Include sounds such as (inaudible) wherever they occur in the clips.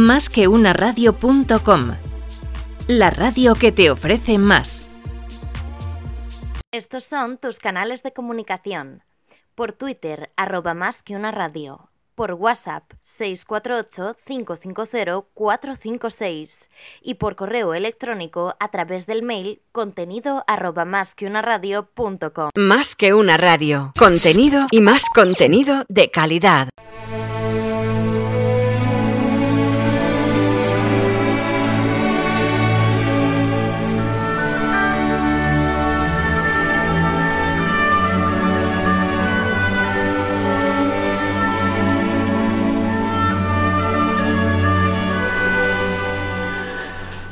Más que una radio.com. La radio que te ofrece más. Estos son tus canales de comunicación. Por Twitter, arroba más que una radio. Por WhatsApp, 648-550-456. Y por correo electrónico a través del mail contenido arroba más que una radio.com. Más que una radio. Contenido y más contenido de calidad.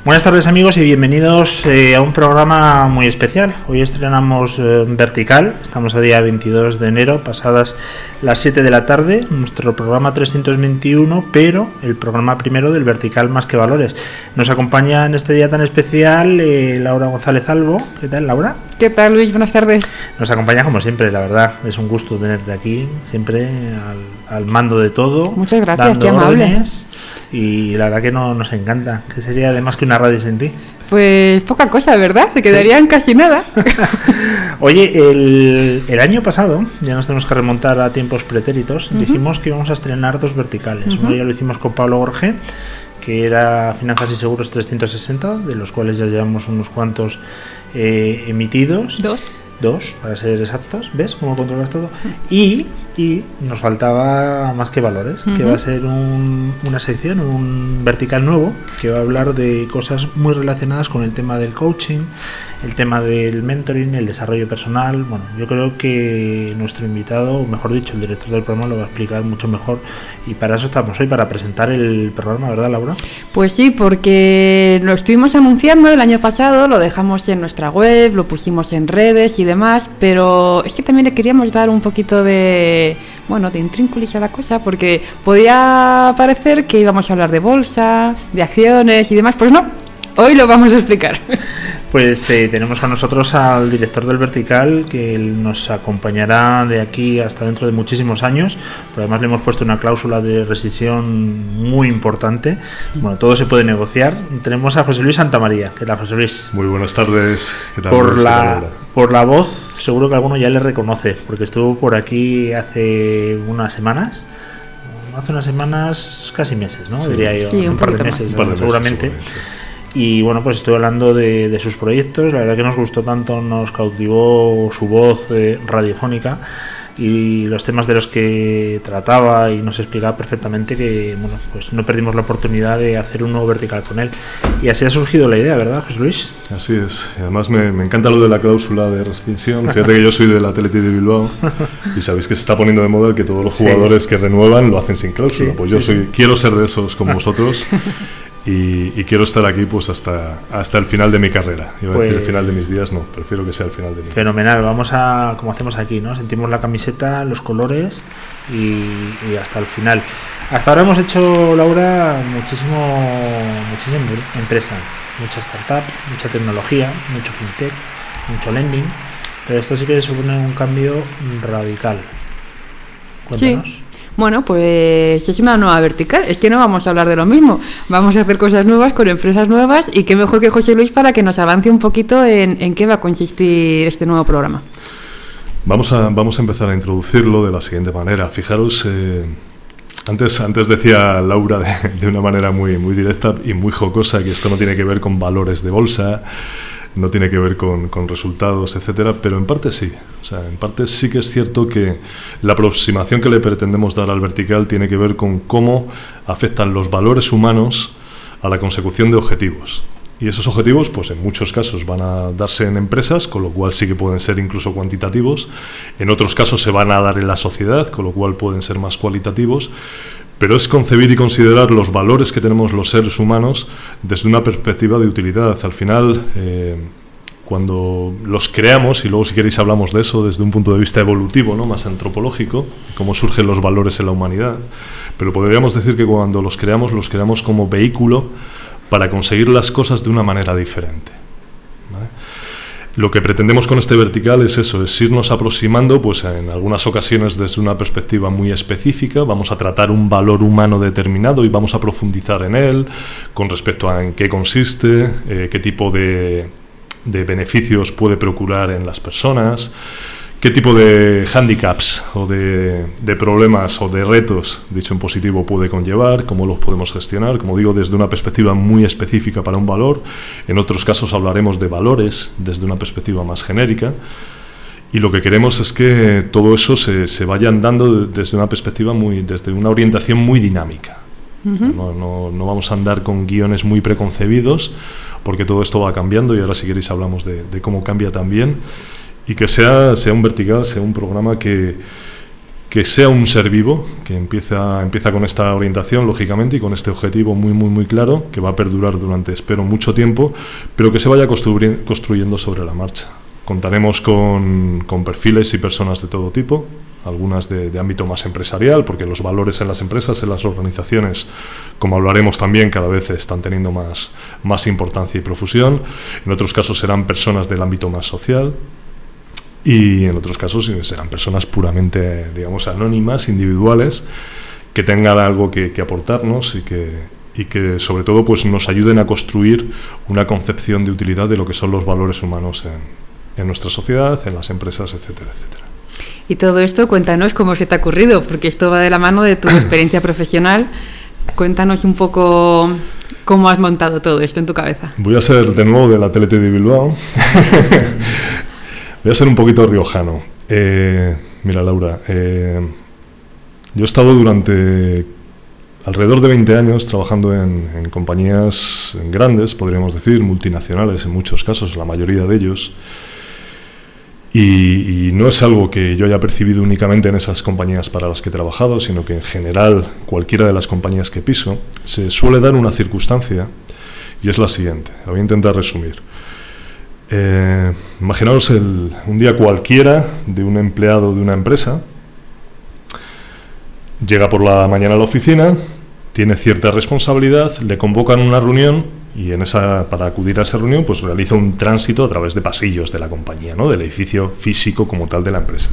Buenas tardes amigos y bienvenidos eh, a un programa muy especial. Hoy estrenamos eh, Vertical, estamos a día 22 de enero, pasadas las 7 de la tarde, nuestro programa 321, pero el programa primero del Vertical Más que Valores. Nos acompaña en este día tan especial eh, Laura González Albo. ¿Qué tal Laura? ¿Qué tal Luis? Buenas tardes. Nos acompaña como siempre, la verdad, es un gusto tenerte aquí, siempre al, al mando de todo. Muchas gracias, dando qué amable. órdenes, y la verdad que no, nos encanta, que sería además que una radio sin ti. Pues poca cosa, ¿verdad? Se quedarían casi nada. (laughs) Oye, el, el año pasado, ya nos tenemos que remontar a tiempos pretéritos, dijimos que íbamos a estrenar dos verticales. Uno ya lo hicimos con Pablo Borge, que era Finanzas y Seguros 360, de los cuales ya llevamos unos cuantos eh, emitidos. Dos. Dos, para ser exactos, ¿ves cómo controlas todo? Y, y nos faltaba más que valores, que va a ser un- una sección, un vertical nuevo, que va a hablar de cosas muy relacionadas con el tema del coaching, el tema del mentoring, el desarrollo personal. Bueno, yo creo que nuestro invitado, o mejor dicho, el director del programa lo va a explicar mucho mejor. Y para eso estamos hoy, para presentar el programa, ¿verdad, Laura? Pues sí, porque lo estuvimos anunciando el año pasado, lo dejamos en nuestra web, lo pusimos en redes y demás, pero es que también le queríamos dar un poquito de, bueno, de intrínculis a la cosa, porque podía parecer que íbamos a hablar de bolsa, de acciones y demás, pues no, hoy lo vamos a explicar. (laughs) Pues eh, tenemos con nosotros al director del Vertical que nos acompañará de aquí hasta dentro de muchísimos años. Pero además le hemos puesto una cláusula de rescisión muy importante. Bueno, todo se puede negociar. Tenemos a José Luis Santamaría. ¿Qué tal, José Luis? Muy buenas tardes. ¿Qué tal? Por la, por la voz, seguro que alguno ya le reconoce, porque estuvo por aquí hace unas semanas. Hace unas semanas, casi meses, ¿no? Sí. Diría yo. Sí, hace un par de poquito más. meses, Un par de meses, seguramente. seguramente, sí. Y bueno, pues estoy hablando de, de sus proyectos. La verdad que nos gustó tanto, nos cautivó su voz eh, radiofónica y los temas de los que trataba y nos explicaba perfectamente que bueno, pues no perdimos la oportunidad de hacer un nuevo vertical con él. Y así ha surgido la idea, ¿verdad, José Luis? Así es. Y además me, me encanta lo de la cláusula de rescisión. (laughs) Fíjate que yo soy del Athletic de Bilbao y sabéis que se está poniendo de moda que todos los Sí. jugadores que renuevan lo hacen sin cláusula. Sí, pues yo sí, soy, sí. quiero ser de esos como vosotros (laughs) y, y quiero estar aquí pues hasta, hasta el final de mi carrera. Iba a decir Pues- el final de mis días, no, prefiero que sea el final de mi Fenomenal, vamos a, como hacemos aquí, ¿no? Sentimos la camiseta, los colores y, y hasta el final. Hasta ahora hemos hecho, Laura, muchísimo, muchísima empresa, mucha startup, mucha tecnología, mucho fintech, mucho lending, pero esto sí que supone un cambio radical. Cuéntanos. Bueno, pues es una nueva vertical. Es que no vamos a hablar de lo mismo. Vamos a hacer cosas nuevas con empresas nuevas y qué mejor que José Luis para que nos avance un poquito en, en qué va a consistir este nuevo programa. Vamos a, vamos a empezar a introducirlo de la siguiente manera. Fijaros, eh, antes, antes decía Laura de, de una manera muy, muy directa y muy jocosa que esto no tiene que ver con valores de bolsa, no tiene que ver con, resultados, etcétera, pero en parte sí. O sea, en parte sí que es cierto que la aproximación que le pretendemos dar al vertical tiene que ver con cómo afectan los valores humanos a la consecución de objetivos. Y esos objetivos, pues en muchos casos van a darse en empresas, con lo cual sí que pueden ser incluso cuantitativos. En otros casos se van a dar en la sociedad, con lo cual pueden ser más cualitativos. Pero es concebir y considerar los valores que tenemos los seres humanos desde una perspectiva de utilidad. Al final, eh, cuando los creamos, y luego si queréis hablamos de eso desde un punto de vista evolutivo, ¿no? más antropológico, cómo surgen los valores en la humanidad, pero podríamos decir que cuando los creamos, los creamos como vehículo para conseguir las cosas de una manera diferente. Lo que pretendemos con este vertical es eso, es irnos aproximando, pues en algunas ocasiones desde una perspectiva muy específica, vamos a tratar un valor humano determinado y vamos a profundizar en él con respecto a en qué consiste, eh, qué tipo de, de beneficios puede procurar en las personas, qué tipo de handicaps o de, problemas o de retos, dicho en positivo, puede conllevar, cómo los podemos gestionar, como digo, desde una perspectiva muy específica para un valor. En otros casos hablaremos de valores desde una perspectiva más genérica. Y lo que queremos es que todo eso se, se vaya dando desde una perspectiva muy, desde una orientación muy dinámica. no, no, vamos a andar con guiones muy preconcebidos, porque todo esto va cambiando y ahora si queréis hablamos de, de cómo cambia también y que sea, sea un vertical, sea un programa que, que sea un ser vivo, que empieza, empieza con esta orientación, lógicamente, y con este objetivo muy, muy, muy claro, que va a perdurar durante, espero, mucho tiempo, pero que se vaya construyendo sobre la marcha. Contaremos con, con perfiles y personas de todo tipo, algunas de, de, ámbito más empresarial, porque los valores en las empresas, en las organizaciones, como hablaremos también, cada vez están teniendo más, más importancia y profusión. En otros casos serán personas del ámbito más social, y en otros casos serán personas puramente, digamos, anónimas, individuales, que tengan algo que, aportarnos y que, y que sobre todo pues nos ayuden a construir una concepción de utilidad de lo que son los valores humanos en, en nuestra sociedad, en las empresas, etcétera, etcétera. Y todo esto, cuéntanos cómo se te ha ocurrido, porque esto va de la mano de tu (coughs) experiencia profesional. Cuéntanos un poco cómo has montado todo esto en tu cabeza. Voy a ser de nuevo de la TLT de Bilbao. (laughs) Voy a ser un poquito riojano. Eh, mira, Laura, eh, yo he estado durante alrededor de 20 años trabajando en, compañías grandes, podríamos decir, multinacionales en muchos casos, la mayoría de ellos. Y, no es algo que yo haya percibido únicamente en esas compañías para las que he trabajado, sino que en general cualquiera de las compañías que piso se suele dar una circunstancia y es la siguiente. La voy a intentar resumir. Eh, imaginaos el, un día cualquiera de un empleado de una empresa, llega por la mañana a la oficina, tiene cierta responsabilidad, le convocan una reunión y en esa, para acudir a esa reunión pues realiza un tránsito a través de pasillos de la compañía, ¿no? del edificio físico como tal de la empresa.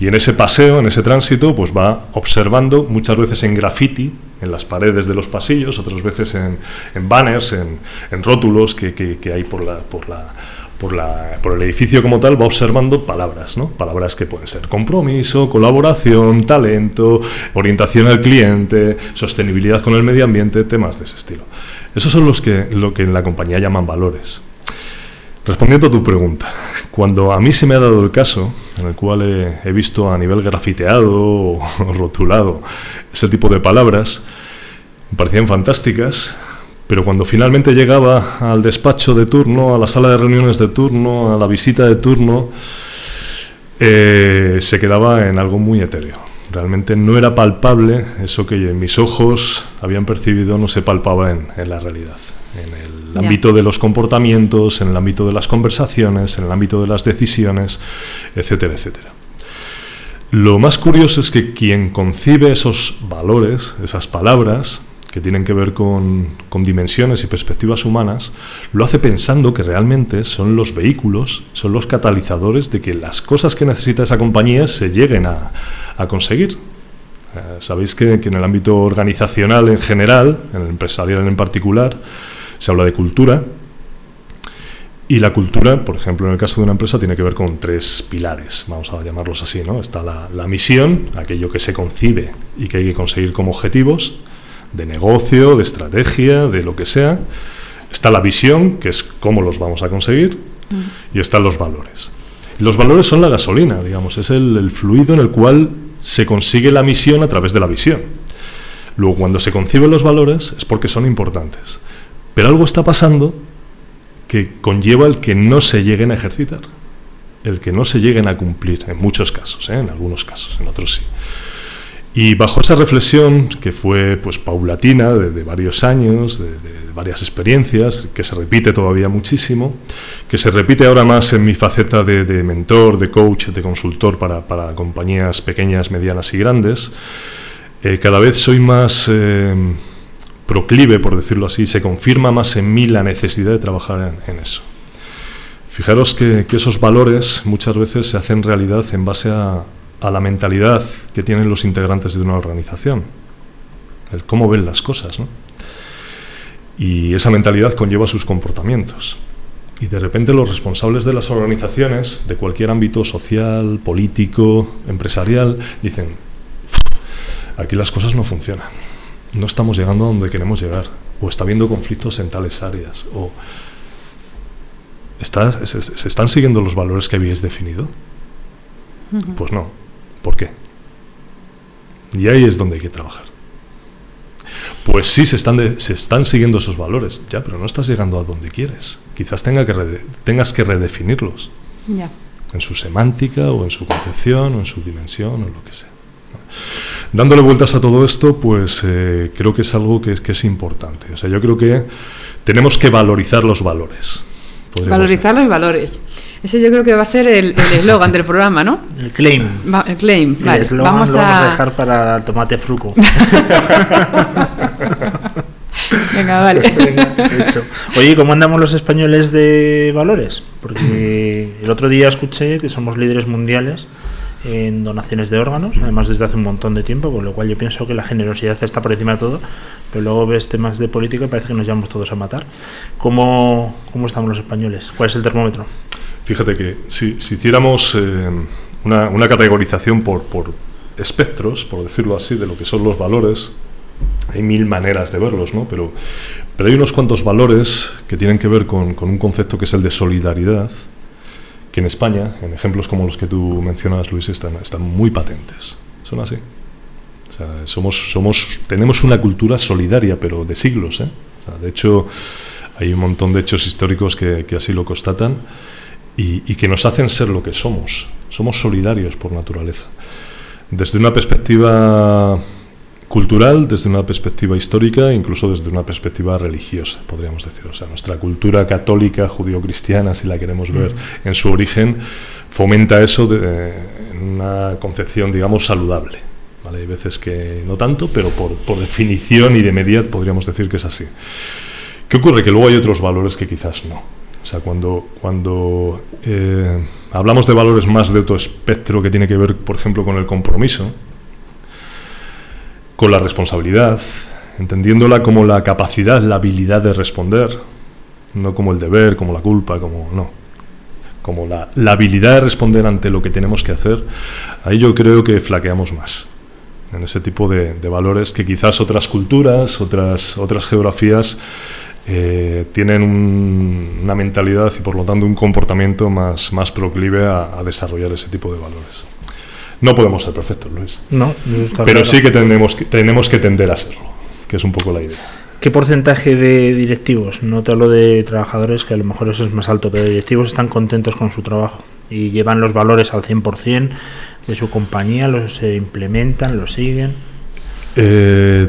Y en ese paseo, en ese tránsito, pues va observando muchas veces en graffiti, en las paredes de los pasillos, otras veces en, banners, en, en rótulos que, que, que, hay por la, por la por, el edificio como tal, va observando palabras, ¿no? Palabras que pueden ser compromiso, colaboración, talento, orientación al cliente, sostenibilidad con el medio ambiente, temas de ese estilo. Esos son los que, lo que en la compañía llaman valores. Respondiendo a tu pregunta, cuando a mí se me ha dado el caso en el cual he, he visto a nivel grafiteado o (laughs) rotulado ese tipo de palabras, me parecían fantásticas, pero cuando finalmente llegaba al despacho de turno, a la sala de reuniones de turno, a la visita de turno, eh, se quedaba en algo muy etéreo. Realmente no era palpable eso que en mis ojos habían percibido, no se palpaba en, la realidad. En el ámbito de los comportamientos, en el ámbito de las conversaciones, en el ámbito de las decisiones, etcétera, etcétera. Lo más curioso es que quien concibe esos valores, esas palabras, que tienen que ver con, dimensiones y perspectivas humanas, lo hace pensando que realmente son los vehículos, son los catalizadores de que las cosas que necesita esa compañía se lleguen a, conseguir. Eh, sabéis que, que, en el ámbito organizacional en general, en el empresarial en particular, se habla de cultura. Y la cultura, por ejemplo, en el caso de una empresa, tiene que ver con tres pilares, vamos a llamarlos así. ¿no? Está la, la misión, aquello que se concibe y que hay que conseguir como objetivos de negocio, de estrategia, de lo que sea. Está la visión, que es cómo los vamos a conseguir, y están los valores. los valores son la gasolina, digamos, es el, fluido en el cual se consigue la misión a través de la visión. Luego, cuando se conciben los valores, es porque son importantes. Pero algo está pasando que conlleva el que no se lleguen a ejercitar, el que no se lleguen a cumplir, en muchos casos, ¿eh? en algunos casos, en otros sí. Y bajo esa reflexión, que fue pues paulatina, de, varios años, de, varias experiencias, que se repite todavía muchísimo, que se repite ahora más en mi faceta de, mentor, de coach, de consultor para, para, compañías pequeñas, medianas y grandes, eh, cada vez soy más eh, proclive, por decirlo así, se confirma más en mí la necesidad de trabajar en, en eso. Fijaros que, esos valores muchas veces se hacen realidad en base a, a la mentalidad que tienen los integrantes de una organización, el cómo ven las cosas, ¿no? Y esa mentalidad conlleva sus comportamientos. Y de repente los responsables de las organizaciones, de cualquier ámbito social, político, empresarial, dicen, aquí las cosas no funcionan, no estamos llegando a donde queremos llegar, o está habiendo conflictos en tales áreas, o se, están siguiendo los valores que habíais definido. Pues no. ¿Por qué? Y ahí es donde hay que trabajar. Pues sí, se están, se están siguiendo esos valores, ya, pero no estás llegando a donde quieres. Quizás tenga que tengas que redefinirlos. En su semántica, o en su concepción, o en su dimensión, o lo que sea. Dándole vueltas a todo esto, pues eh, creo que es algo que es, que es importante. O sea, yo creo que tenemos que valorizar los valores. Valorizar los valores. Ese yo creo que va a ser el eslogan del programa, ¿no? El claim. el claim, vale. vamos, lo vamos a... dejar para el tomate fruco. (laughs) Venga, vale. (laughs) Oye, ¿cómo andamos los españoles de valores? Porque el otro día escuché que somos líderes mundiales en donaciones de órganos, además desde hace un montón de tiempo, con lo cual yo pienso que la generosidad está por encima de todo, pero luego ves temas de política y parece que nos llevamos todos a matar. ¿Cómo, cómo estamos los españoles? ¿Cuál es el termómetro? Fíjate que si, hiciéramos eh, una, categorización por, espectros, por decirlo así, de lo que son los valores, hay mil maneras de verlos, ¿no? Pero, pero hay unos cuantos valores que tienen que ver con, un concepto que es el de solidaridad, que en España, en ejemplos como los que tú mencionas, Luis, están, están muy patentes. Son así. somos, somos, tenemos una cultura solidaria, pero de siglos. ¿eh? de hecho, hay un montón de hechos históricos que, que así lo constatan y, que nos hacen ser lo que somos. Somos solidarios por naturaleza. Desde una perspectiva cultural, desde una perspectiva histórica, incluso desde una perspectiva religiosa, podríamos decir. O sea, nuestra cultura católica, judío-cristiana, si la queremos ver mm. en su origen, fomenta eso de, en una concepción, digamos, saludable. ¿vale? Hay veces que no tanto, pero por, por definición y de media podríamos decir que es así. ¿Qué ocurre? Que luego hay otros valores que quizás no. O sea, cuando, cuando eh, hablamos de valores más de otro espectro que tiene que ver, por ejemplo, con el compromiso, con la responsabilidad, entendiéndola como la capacidad, la habilidad de responder, no como el deber, como la culpa, como no, como la, la habilidad de responder ante lo que tenemos que hacer, ahí yo creo que flaqueamos más en ese tipo de, de valores que quizás otras culturas, otras, otras geografías eh, tienen una mentalidad y por lo tanto un comportamiento más, más proclive a, desarrollar ese tipo de valores. No podemos ser perfectos, Luis. No, pero sí que tenemos, que tenemos que tender a serlo, que es un poco la idea. ¿Qué porcentaje de directivos, no te hablo de trabajadores, que a lo mejor eso es más alto, pero directivos están contentos con su trabajo y llevan los valores al 100% de su compañía, los implementan, los siguen? Eh,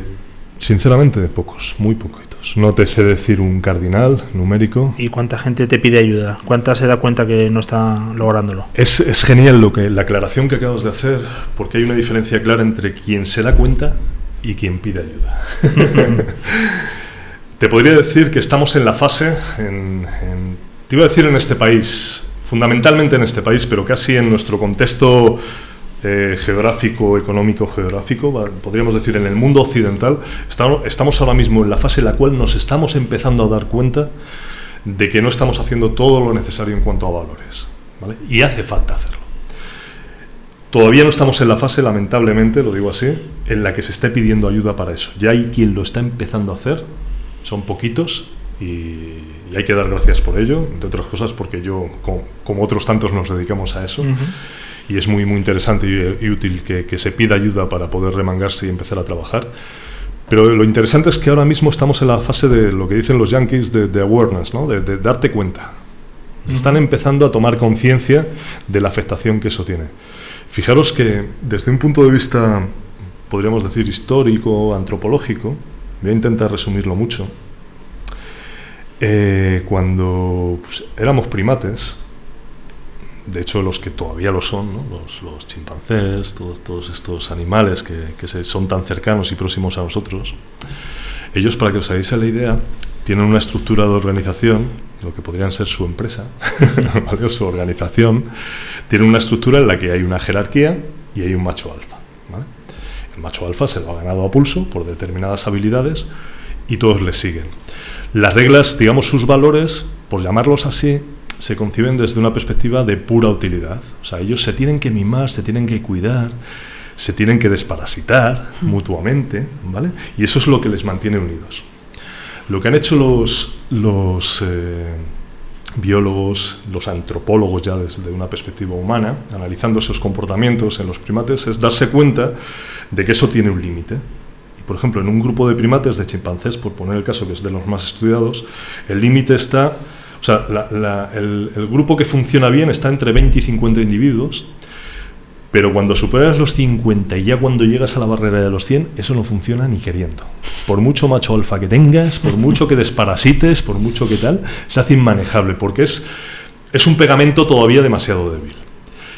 sinceramente, pocos, muy pocos. No te sé decir un cardinal numérico. ¿Y cuánta gente te pide ayuda? ¿Cuánta se da cuenta que no está lográndolo? Es, es genial lo que la aclaración que acabas de hacer, porque hay una diferencia clara entre quien se da cuenta y quien pide ayuda. (laughs) te podría decir que estamos en la fase, en, te iba a decir en este país, fundamentalmente en este país, pero casi en nuestro contexto eh, geográfico, económico, geográfico, podríamos decir en el mundo occidental, estamos, ahora mismo en la fase en la cual nos estamos empezando a dar cuenta de que no estamos haciendo todo lo necesario en cuanto a valores. Y hace falta hacerlo. Todavía no estamos en la fase, lamentablemente, lo digo así, en la que se esté pidiendo ayuda para eso. Ya hay quien lo está empezando a hacer, son poquitos, y, hay que dar gracias por ello, entre otras cosas porque yo, como, otros tantos, nos dedicamos a eso y es muy, muy interesante y, útil que, se pida ayuda para poder remangarse y empezar a trabajar. Pero lo interesante es que ahora mismo estamos en la fase de lo que dicen los yankees de, awareness, ¿no? de, darte cuenta. Están empezando a tomar conciencia de la afectación que eso tiene. Fijaros que desde un punto de vista, podríamos decir, histórico, antropológico, voy a intentar resumirlo mucho, eh, cuando pues, éramos primates, de hecho los que todavía lo son, los, chimpancés, todos, todos estos animales que, son tan cercanos y próximos a nosotros, ellos, para que os hagáis la idea, tienen una estructura de organización lo que podrían ser su empresa (laughs) o su organización, tienen una estructura en la que hay una jerarquía y hay un macho alfa. El macho alfa se lo ha ganado a pulso por determinadas habilidades y todos le siguen. Las reglas, digamos, sus valores, por llamarlos así, se conciben desde una perspectiva de pura utilidad. O sea, ellos se tienen que mimar, se tienen que cuidar, se tienen que desparasitar mm. mutuamente, ¿vale? Y eso es lo que les mantiene unidos. Lo que han hecho los, los eh, biólogos, los antropólogos ya desde una perspectiva humana, analizando esos comportamientos en los primates, es darse cuenta de que eso tiene un límite. Y por ejemplo, en un grupo de primates, de chimpancés, por poner el caso que es de los más estudiados, el límite está, o sea, el, el grupo que funciona bien está entre 20 y 50 individuos, pero cuando superas los 50 y ya cuando llegas a la barrera de los 100, eso no funciona ni queriendo. Por mucho macho alfa que tengas, por mucho que desparasites, por mucho que tal, se hace inmanejable porque es, es un pegamento todavía demasiado débil.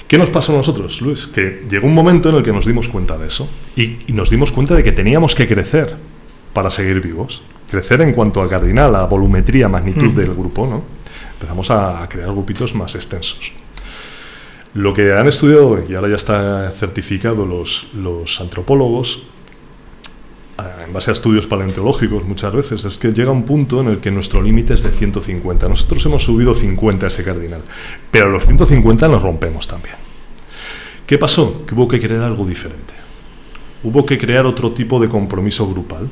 ¿Qué nos pasó a nosotros, Luis? Que llegó un momento en el que nos dimos cuenta de eso y, nos dimos cuenta de que teníamos que crecer para seguir vivos. Crecer en cuanto a cardinal, a volumetría, magnitud mm. del grupo, ¿no? Empezamos a crear grupitos más extensos. Lo que han estudiado, y ahora ya está certificado los, los antropólogos, ah, en base a estudios paleontológicos muchas veces, es que llega un punto en el que nuestro límite es de 150. Nosotros hemos subido 50 a ese cardinal, pero a los 150 nos rompemos también. ¿Qué pasó? Que hubo que crear algo diferente. Hubo que crear otro tipo de compromiso grupal.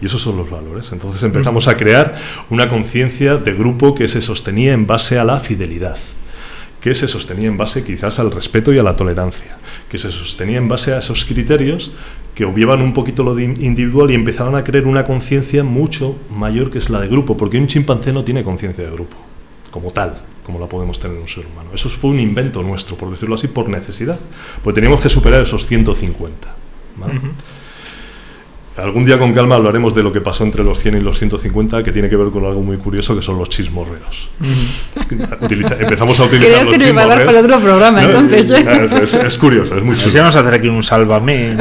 Y esos son los valores. Entonces empezamos a crear una conciencia de grupo que se sostenía en base a la fidelidad que se sostenía en base quizás al respeto y a la tolerancia, que se sostenía en base a esos criterios que obviaban un poquito lo individual y empezaban a crear una conciencia mucho mayor que es la de grupo, porque un chimpancé no tiene conciencia de grupo, como tal, como la podemos tener un ser humano. Eso fue un invento nuestro, por decirlo así, por necesidad, porque teníamos que superar esos 150. ¿vale? Algún día con calma hablaremos de lo que pasó entre los 100 y los 150, que tiene que ver con algo muy curioso, que son los chismorreos. empezamos a utilizar Creo que nos va a dar para otro programa, entonces. Es, curioso, es muy chulo. vamos a hacer aquí un sálvame.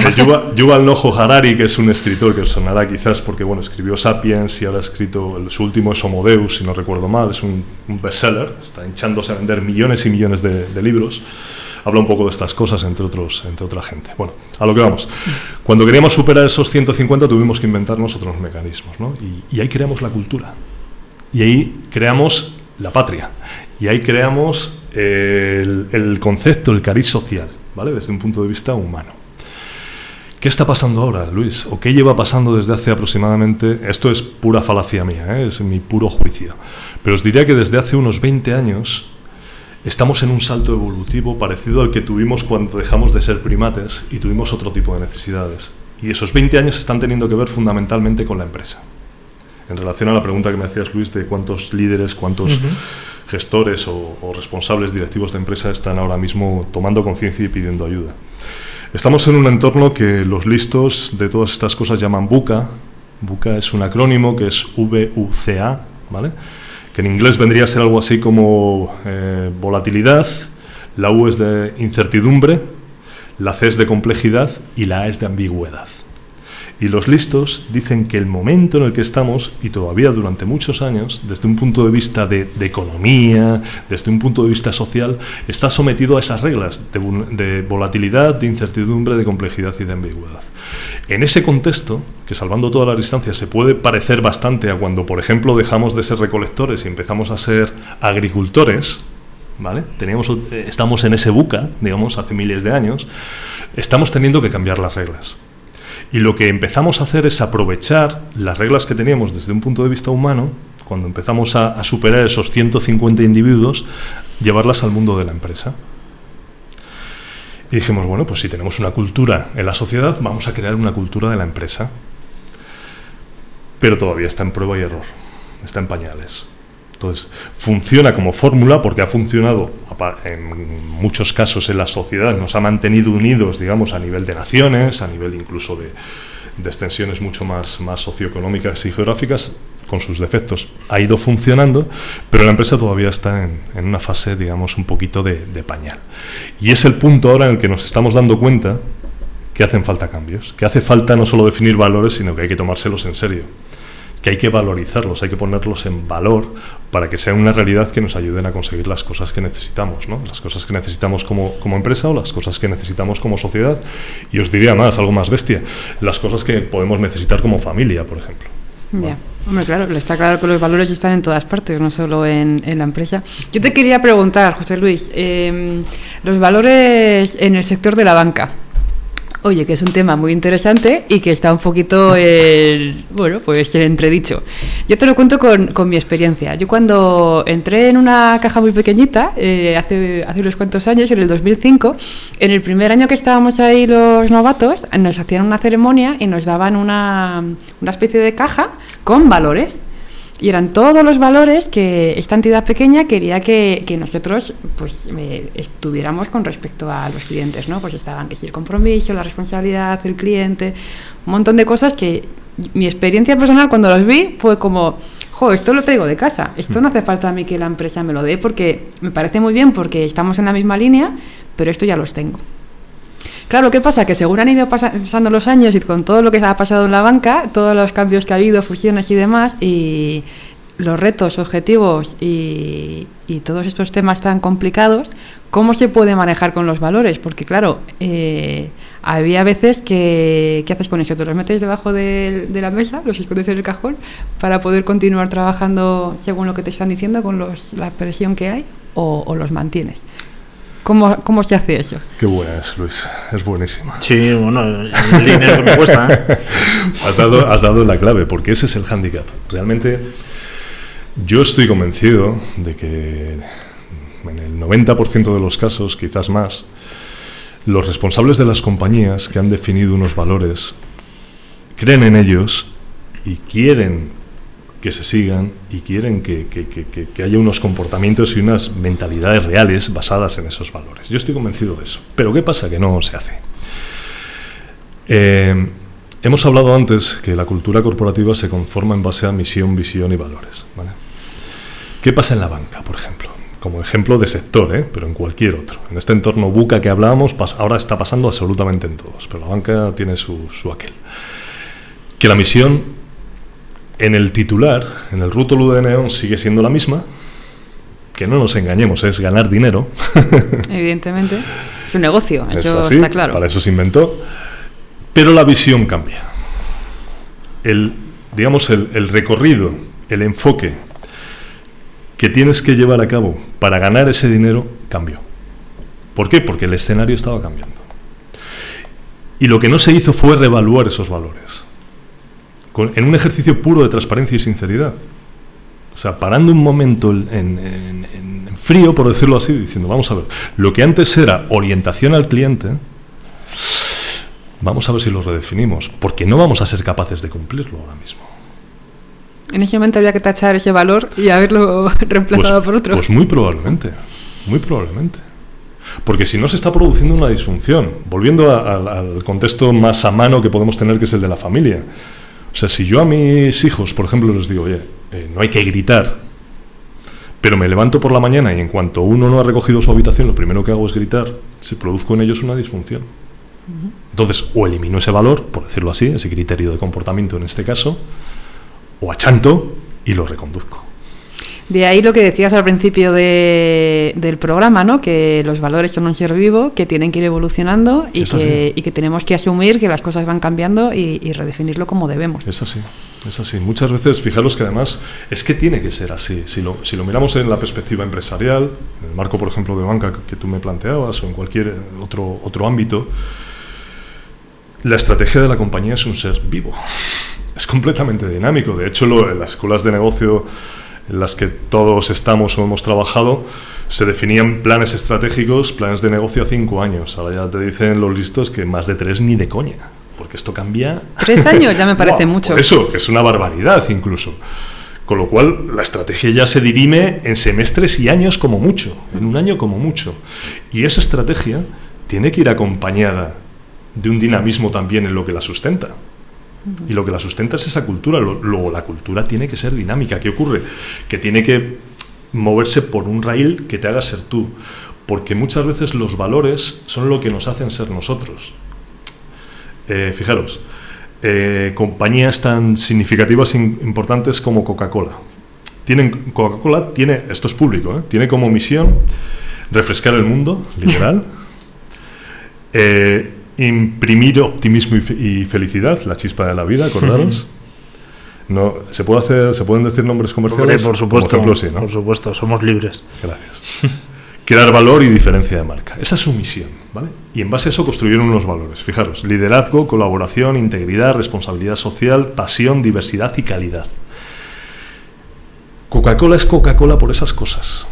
Yuval, Nojo Harari, que es un escritor que os sonará quizás porque bueno, escribió Sapiens y ahora ha escrito, su último es Homo Deus, si no recuerdo mal, es un, bestseller, está hinchándose a vender millones y millones de, de libros habla un poco de estas cosas, entre, otros, entre otra gente. Bueno, a lo que vamos. Cuando queríamos superar esos 150 tuvimos que inventarnos otros mecanismos, ¿no? Y, ahí creamos la cultura. Y ahí creamos la patria. Y ahí creamos el, el concepto, el cariz social, ¿vale? Desde un punto de vista humano. ¿Qué está pasando ahora, Luis? ¿O qué lleva pasando desde hace aproximadamente, esto es pura falacia mía, ¿eh? es mi puro juicio, pero os diría que desde hace unos 20 años estamos en un salto evolutivo parecido al que tuvimos cuando dejamos de ser primates y tuvimos otro tipo de necesidades. Y esos 20 años están teniendo que ver fundamentalmente con la empresa. En relación a la pregunta que me hacías, Luis, de cuántos líderes, cuántos gestores o, responsables directivos de empresa están ahora mismo tomando conciencia y pidiendo ayuda. Estamos en un entorno que los listos de todas estas cosas llaman BUCA. BUCA es un acrónimo que es VUCA, ¿vale? Que en inglés vendría a ser algo así como eh, volatilidad, la U es de incertidumbre, la C es de complejidad y la A es de ambigüedad. Y los listos dicen que el momento en el que estamos, y todavía durante muchos años, desde un punto de vista de, economía, desde un punto de vista social, está sometido a esas reglas de volatilidad, de incertidumbre, de complejidad y de ambigüedad. En ese contexto, que salvando todas las distancias se puede parecer bastante a cuando, por ejemplo, dejamos de ser recolectores y empezamos a ser agricultores, ¿vale? Teníamos, eh, estamos en ese buca, digamos, hace miles de años, estamos teniendo que cambiar las reglas. Y lo que empezamos a hacer es aprovechar las reglas que teníamos desde un punto de vista humano, cuando empezamos a, superar esos 150 individuos, llevarlas al mundo de la empresa. Y dijimos, bueno, pues si tenemos una cultura en la sociedad, vamos a crear una cultura de la empresa. Pero todavía está en prueba y error, está en pañales. Entonces, funciona como fórmula porque ha funcionado en muchos casos en la sociedad, nos ha mantenido unidos, digamos, a nivel de naciones, a nivel incluso de, extensiones mucho más, socioeconómicas y geográficas, con sus defectos, ha ido funcionando, pero la empresa todavía está en, una fase, digamos, un poquito de, pañal. Y es el punto ahora en el que nos estamos dando cuenta que hacen falta cambios, que hace falta no solo definir valores, sino que hay que tomárselos en serio, que hay que valorizarlos, hay que ponerlos en valor para que sea una realidad que nos ayuden a conseguir las cosas que necesitamos, ¿no? las cosas que necesitamos como, como empresa o las cosas que necesitamos como sociedad. Y os diría más, algo más bestia, las cosas que podemos necesitar como familia, por ejemplo. Ya, hombre, claro, está claro que los valores están en todas partes, no solo en, en la empresa. Yo te quería preguntar, José Luis, eh, los valores en el sector de la banca. Oye, que es un tema muy interesante y que está un poquito, el, bueno, pues el entredicho. Yo te lo cuento con, con, mi experiencia. Yo cuando entré en una caja muy pequeñita, eh, hace, hace unos cuantos años, en el 2005, en el primer año que estábamos ahí los novatos, nos hacían una ceremonia y nos daban una, una especie de caja con valores. Y eran todos los valores que esta entidad pequeña quería que, que nosotros pues eh, estuviéramos con respecto a los clientes, ¿no? Pues estaban que si el compromiso, la responsabilidad, el cliente, un montón de cosas que mi experiencia personal cuando los vi fue como, jo, esto lo traigo de casa, esto no hace falta a mí que la empresa me lo dé porque me parece muy bien porque estamos en la misma línea, pero esto ya los tengo. Claro, ¿qué pasa? Que según han ido pasando los años y con todo lo que ha pasado en la banca, todos los cambios que ha habido, fusiones y demás, y los retos, objetivos y, todos estos temas tan complicados, ¿cómo se puede manejar con los valores? Porque claro, eh, había veces que, ¿qué haces con eso? ¿Te los metes debajo de, de, la mesa, los escondes en el cajón, para poder continuar trabajando según lo que te están diciendo, con los, la presión que hay, o, o los mantienes? ¿Cómo, ¿Cómo, se hace eso? Qué buena es, Luis. Es buenísima. Sí, bueno, el dinero que me cuesta. ¿eh? (laughs) has, dado, has dado la clave, porque ese es el hándicap. Realmente, yo estoy convencido de que en el 90% de los casos, quizás más, los responsables de las compañías que han definido unos valores creen en ellos y quieren que se sigan y quieren que, que, que, haya unos comportamientos y unas mentalidades reales basadas en esos valores. Yo estoy convencido de eso. Pero ¿qué pasa? Que no se hace. Eh, hemos hablado antes que la cultura corporativa se conforma en base a misión, visión y valores. ¿Qué pasa en la banca, por ejemplo? Como ejemplo de sector, ¿eh? pero en cualquier otro. En este entorno buca que hablábamos, ahora está pasando absolutamente en todos, pero la banca tiene su, su aquel. Que la misión en el titular, en el rótulo de neón, sigue siendo la misma. Que no nos engañemos, es ganar dinero. (laughs) Evidentemente. Es un negocio, eso así, está claro. Para eso se inventó. Pero la visión cambia. El, digamos, el, el recorrido, el enfoque que tienes que llevar a cabo para ganar ese dinero cambió. ¿Por qué? Porque el escenario estaba cambiando. Y lo que no se hizo fue reevaluar esos valores en un ejercicio puro de transparencia y sinceridad. O sea, parando un momento en, en, en, frío, por decirlo así, diciendo, vamos a ver, lo que antes era orientación al cliente, vamos a ver si lo redefinimos, porque no vamos a ser capaces de cumplirlo ahora mismo. En ese momento había que tachar ese valor y haberlo (laughs) reemplazado pues, por otro. Pues muy probablemente, muy probablemente. Porque si no se está produciendo una disfunción, volviendo a, a, al contexto más a mano que podemos tener, que es el de la familia. O sea, si yo a mis hijos, por ejemplo, les digo, oye, eh, no hay que gritar, pero me levanto por la mañana y en cuanto uno no ha recogido su habitación, lo primero que hago es gritar, se produzco en ellos una disfunción. Uh -huh. Entonces, o elimino ese valor, por decirlo así, ese criterio de comportamiento en este caso, o achanto y lo reconduzco. De ahí lo que decías al principio de, del programa, ¿no? que los valores son un ser vivo, que tienen que ir evolucionando y, que, y que, tenemos que asumir que las cosas van cambiando y, y, redefinirlo como debemos. Es así, es así. Muchas veces, fijaros que además es que tiene que ser así. Si lo, si lo miramos en la perspectiva empresarial, en el marco, por ejemplo, de banca que tú me planteabas o en cualquier otro, otro ámbito, la estrategia de la compañía es un ser vivo. Es completamente dinámico. De hecho, lo, en las escuelas de negocio en las que todos estamos o hemos trabajado, se definían planes estratégicos, planes de negocio a cinco años. Ahora ya te dicen los listos que más de tres ni de coña, porque esto cambia. Tres años ya me (laughs) parece wow, mucho. Eso, es una barbaridad incluso. Con lo cual, la estrategia ya se dirime en semestres y años como mucho, en un año como mucho. Y esa estrategia tiene que ir acompañada de un dinamismo también en lo que la sustenta. Y lo que la sustenta es esa cultura. Luego, la cultura tiene que ser dinámica. ¿Qué ocurre? Que tiene que moverse por un raíl que te haga ser tú. Porque muchas veces los valores son lo que nos hacen ser nosotros. Eh, fijaros, eh, compañías tan significativas e importantes como Coca-Cola. Tienen, Coca-Cola tiene, esto es público, ¿eh? tiene como misión refrescar el mundo, literal, (laughs) eh, imprimir optimismo y, felicidad, la chispa de la vida, acordaros. No, ¿se, puede hacer, ¿Se pueden decir nombres comerciales? por supuesto, por supuesto, somos libres. Gracias. (laughs) Crear valor y diferencia de marca. Esa es su misión, ¿vale? Y en base a eso construyeron unos valores. Fijaros, liderazgo, colaboración, integridad, responsabilidad social, pasión, diversidad y calidad. Coca-Cola es Coca-Cola por esas cosas.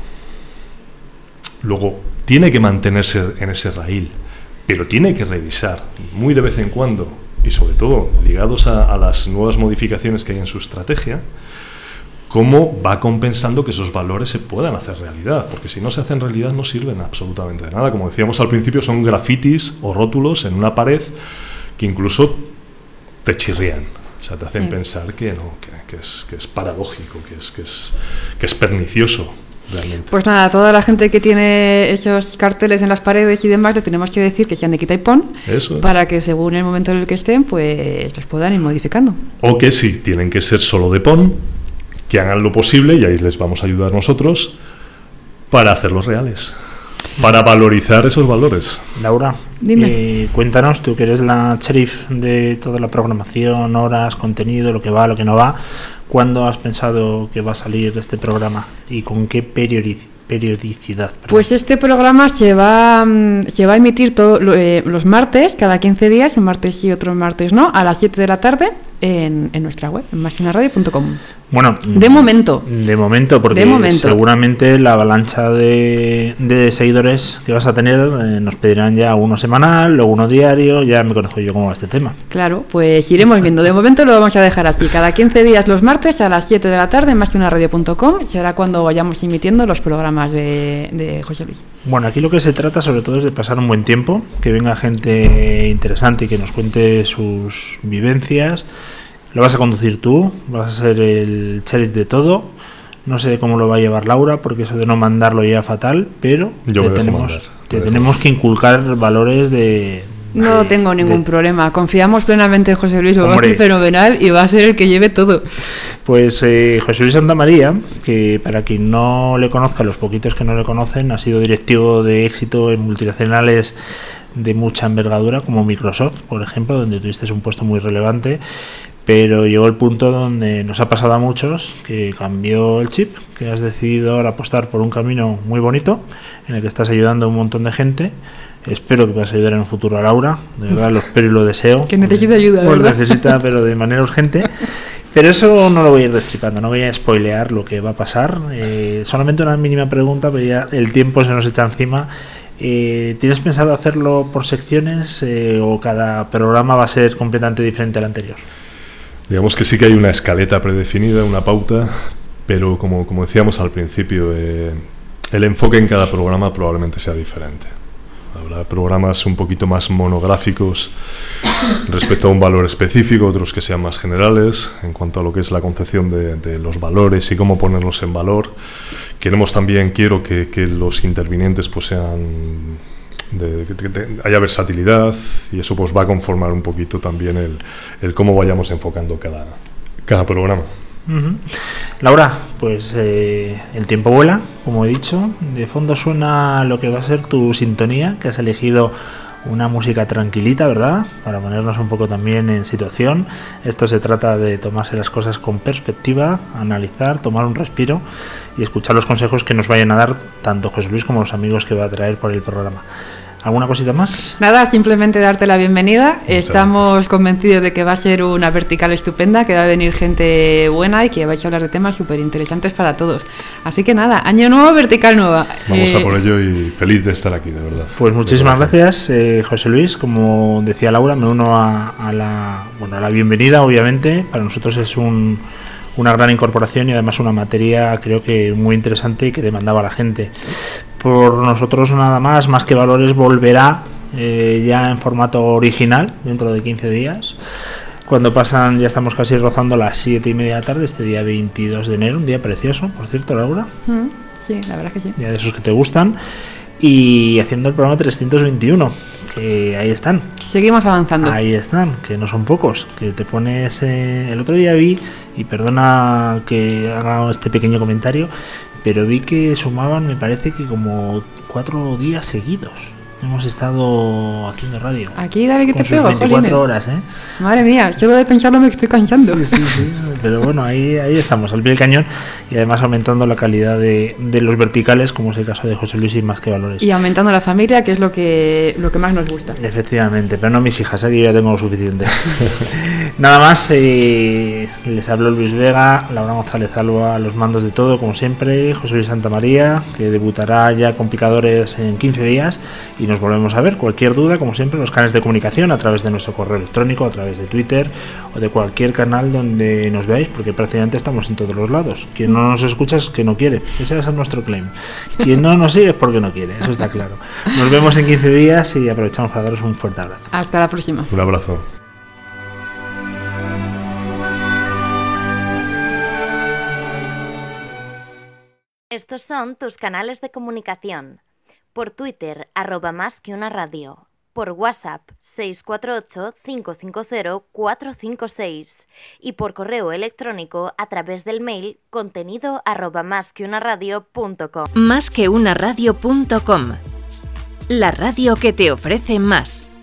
Luego, tiene que mantenerse en ese raíl, pero tiene que revisar muy de vez en cuando, y sobre todo ligados a, a las nuevas modificaciones que hay en su estrategia, cómo va compensando que esos valores se puedan hacer realidad, porque si no se hacen realidad no sirven absolutamente de nada. Como decíamos al principio, son grafitis o rótulos en una pared que incluso te chirrían. O sea, te hacen pensar que no, que, es, que es paradójico, que es, que es, que es pernicioso. Realmente. Pues nada, toda la gente que tiene esos carteles en las paredes y demás, le tenemos que decir que sean de quita y pon, para que según el momento en el que estén, pues los puedan ir modificando. O que si tienen que ser solo de pon, que hagan lo posible y ahí les vamos a ayudar nosotros para hacerlos reales, para valorizar esos valores. Laura, eh, cuéntanos, tú que eres la sheriff de toda la programación, horas, contenido, lo que va, lo que no va, ¿cuándo has pensado que va a salir este programa y con qué periodicidad? Pues este programa se va, mm, se va a emitir eh, los martes, cada 15 días, un martes y otro martes no, a las 7 de la tarde en, en nuestra web, en masquinaradio.com. Bueno, de momento. De momento, porque seguramente la avalancha de, de, seguidores que vas a tener eh, nos pedirán ya uno semanal, luego uno diario, ya me conozco yo cómo va este tema. Claro, pues iremos viendo. De momento lo vamos a dejar así. Cada 15 días los martes a las 7 de la tarde en radio.com será cuando vayamos emitiendo los programas de, de José Luis. Bueno, aquí lo que se trata sobre todo es de pasar un buen tiempo, que venga gente interesante y que nos cuente sus vivencias lo vas a conducir tú, vas a ser el sheriff de todo. No sé cómo lo va a llevar Laura, porque eso de no mandarlo ya fatal, pero te, tenemos, tenemos que inculcar valores de, no tengo ningún problema. Confiamos plenamente en José Luis, va a ser fenomenal y va a ser el que lleve todo. Pues eh, José Luis Santa María, que para quien no le conozca, los poquitos que no le conocen, ha sido directivo de éxito en multinacionales de mucha envergadura, como Microsoft, por ejemplo, donde tuviste un puesto muy relevante pero llegó el punto donde nos ha pasado a muchos que cambió el chip, que has decidido ahora apostar por un camino muy bonito en el que estás ayudando a un montón de gente. Espero que puedas ayudar en un futuro a Laura, de verdad lo espero y lo deseo. Que necesita ayuda, pues necesita, pero de manera urgente. Pero eso no lo voy a ir destripando, no voy a spoilear lo que va a pasar. Eh, solamente una mínima pregunta, pero ya el tiempo se nos echa encima. Eh, ¿Tienes pensado hacerlo por secciones eh, o cada programa va a ser completamente diferente al anterior? Digamos que sí que hay una escaleta predefinida, una pauta, pero como, como decíamos al principio, eh, el enfoque en cada programa probablemente sea diferente. Habrá programas un poquito más monográficos respecto a un valor específico, otros que sean más generales en cuanto a lo que es la concepción de, los valores y cómo ponerlos en valor. Queremos también, quiero que, que los intervinientes pues sean de, que haya versatilidad y eso pues va a conformar un poquito también el, el cómo vayamos enfocando cada, cada programa. Laura, pues eh, el tiempo vuela, como he dicho. De fondo suena lo que va a ser tu sintonía, que has elegido una música tranquilita, ¿verdad? Para ponernos un poco también en situación. Esto se trata de tomarse las cosas con perspectiva, analizar, tomar un respiro y escuchar los consejos que nos vayan a dar tanto José Luis como los amigos que va a traer por el programa. ¿Alguna cosita más? Nada, simplemente darte la bienvenida. Estamos convencidos de que va a ser una vertical estupenda, que va a venir gente buena y que vais a hablar de temas súper interesantes para todos. Así que nada, año nuevo, vertical nueva. Vamos a eh, por ello y feliz de estar aquí, de verdad. Pues muchísimas gracias, eh, José Luis. Como decía Laura, me uno a, la, bueno, a la bienvenida, obviamente. Para nosotros es un, una gran incorporación y además una materia creo que muy interesante y que demandaba la gente por nosotros nada más, más que valores, volverá eh, ya en formato original dentro de 15 días. Cuando pasan, ya estamos casi rozando las 7 y media de la tarde, este día 22 de enero, un día precioso, por cierto, Laura. Mm, sí, la verdad que sí. Ya de esos que te gustan. Y haciendo el programa 321, que ahí están. Seguimos avanzando. Ahí están, que no son pocos. Que te pones. eh, el otro día vi, y perdona que haga este pequeño comentario, pero vi que sumaban, me parece que como cuatro días seguidos. Hemos estado haciendo radio. Aquí dale que Con te sus pego, 24 jolines. horas, ¿eh? Madre mía, solo de pensarlo me estoy cansando. Sí, sí, sí. Pero bueno, ahí, ahí estamos, al pie del cañón y además aumentando la calidad de, de los verticales, como es el caso de José Luis y más que valores. Y aumentando la familia, que es lo que, lo que más nos gusta. Efectivamente, pero no mis hijas, aquí ya tengo lo suficiente. (laughs) Nada más, eh, les habló Luis Vega, Laura González Alba los mandos de todo, como siempre, José Luis Santa María, que debutará ya con picadores en 15 días y nos volvemos a ver. Cualquier duda, como siempre, en los canales de comunicación, a través de nuestro correo electrónico, a través de Twitter o de cualquier canal donde nos veáis, porque prácticamente estamos en todos los lados. Quien no nos escucha es que no quiere, ese es nuestro claim. Quien no nos sigue es porque no quiere, eso está claro. Nos vemos en 15 días y aprovechamos para daros un fuerte abrazo. Hasta la próxima. Un abrazo. Estos son tus canales de comunicación. Por Twitter, arroba más que una radio. Por WhatsApp, 648-550-456. Y por correo electrónico a través del mail contenido arroba más que una radio punto com. Más que una radio.com. La radio que te ofrece más.